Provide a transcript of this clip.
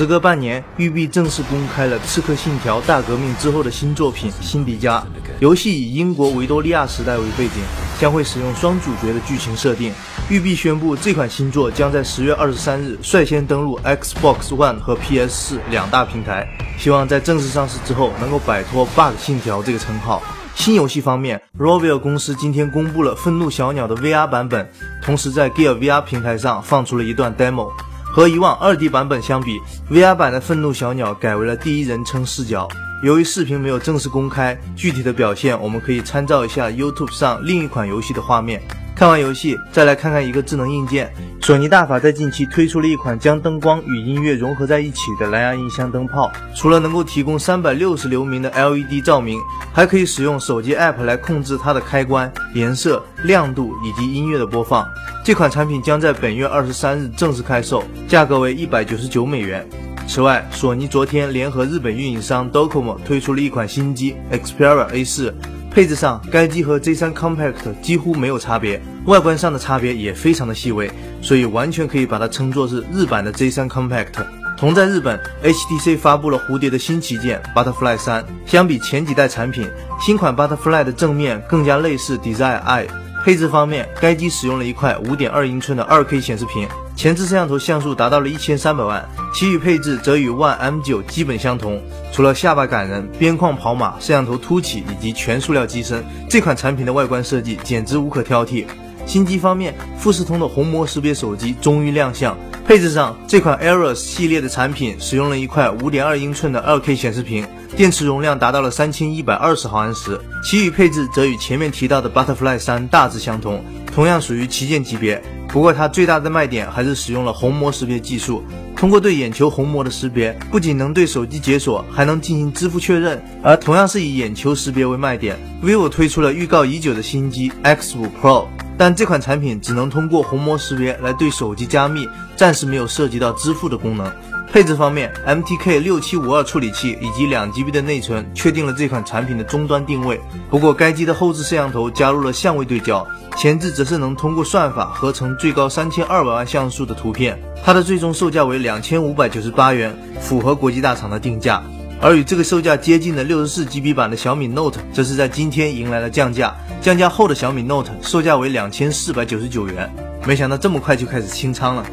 时隔半年，育碧正式公开了《刺客信条：大革命》之后的新作品《辛迪加》。游戏以英国维多利亚时代为背景，将会使用双主角的剧情设定。育碧宣布，这款新作将在十月二十三日率先登陆 Xbox One 和 PS4 两大平台，希望在正式上市之后能够摆脱 “bug 信条”这个称号。新游戏方面 r o v i l 公司今天公布了《愤怒小鸟》的 VR 版本，同时在 Gear VR 平台上放出了一段 demo。和以往二 D 版本相比，VR 版的愤怒小鸟改为了第一人称视角。由于视频没有正式公开，具体的表现我们可以参照一下 YouTube 上另一款游戏的画面。看完游戏，再来看看一个智能硬件。索尼大法在近期推出了一款将灯光与音乐融合在一起的蓝牙音箱灯泡。除了能够提供三百六十流明的 LED 照明，还可以使用手机 App 来控制它的开关、颜色、亮度以及音乐的播放。这款产品将在本月二十三日正式开售，价格为一百九十九美元。此外，索尼昨天联合日本运营商 Docomo 推出了一款新机 Xperia A4。配置上，该机和 Z3 Compact 几乎没有差别，外观上的差别也非常的细微，所以完全可以把它称作是日版的 Z3 Compact。同在日本，HTC 发布了蝴蝶的新旗舰 Butterfly 3，相比前几代产品，新款 Butterfly 的正面更加类似 Desire I。配置方面，该机使用了一块五点二英寸的二 K 显示屏。前置摄像头像素达到了一千三百万，其余配置则与 ONE M 九基本相同，除了下巴感人、边框跑马、摄像头凸起以及全塑料机身，这款产品的外观设计简直无可挑剔。新机方面，富士通的虹膜识别手机终于亮相。配置上，这款 Aeros 系列的产品使用了一块5.2英寸的 2K 显示屏，电池容量达到了3120毫安时，其余配置则与前面提到的 Butterfly 3大致相同，同样属于旗舰级别。不过它最大的卖点还是使用了虹膜识别技术，通过对眼球虹膜的识别，不仅能对手机解锁，还能进行支付确认。而同样是以眼球识别为卖点，vivo 推出了预告已久的新机 X5 Pro。但这款产品只能通过虹膜识别来对手机加密，暂时没有涉及到支付的功能。配置方面，MTK 六七五二处理器以及两 GB 的内存，确定了这款产品的终端定位。不过，该机的后置摄像头加入了相位对焦，前置则是能通过算法合成最高三千二百万像素的图片。它的最终售价为两千五百九十八元，符合国际大厂的定价。而与这个售价接近的六十四 GB 版的小米 Note，则是在今天迎来了降价。降价后的小米 Note 售价为两千四百九十九元。没想到这么快就开始清仓了。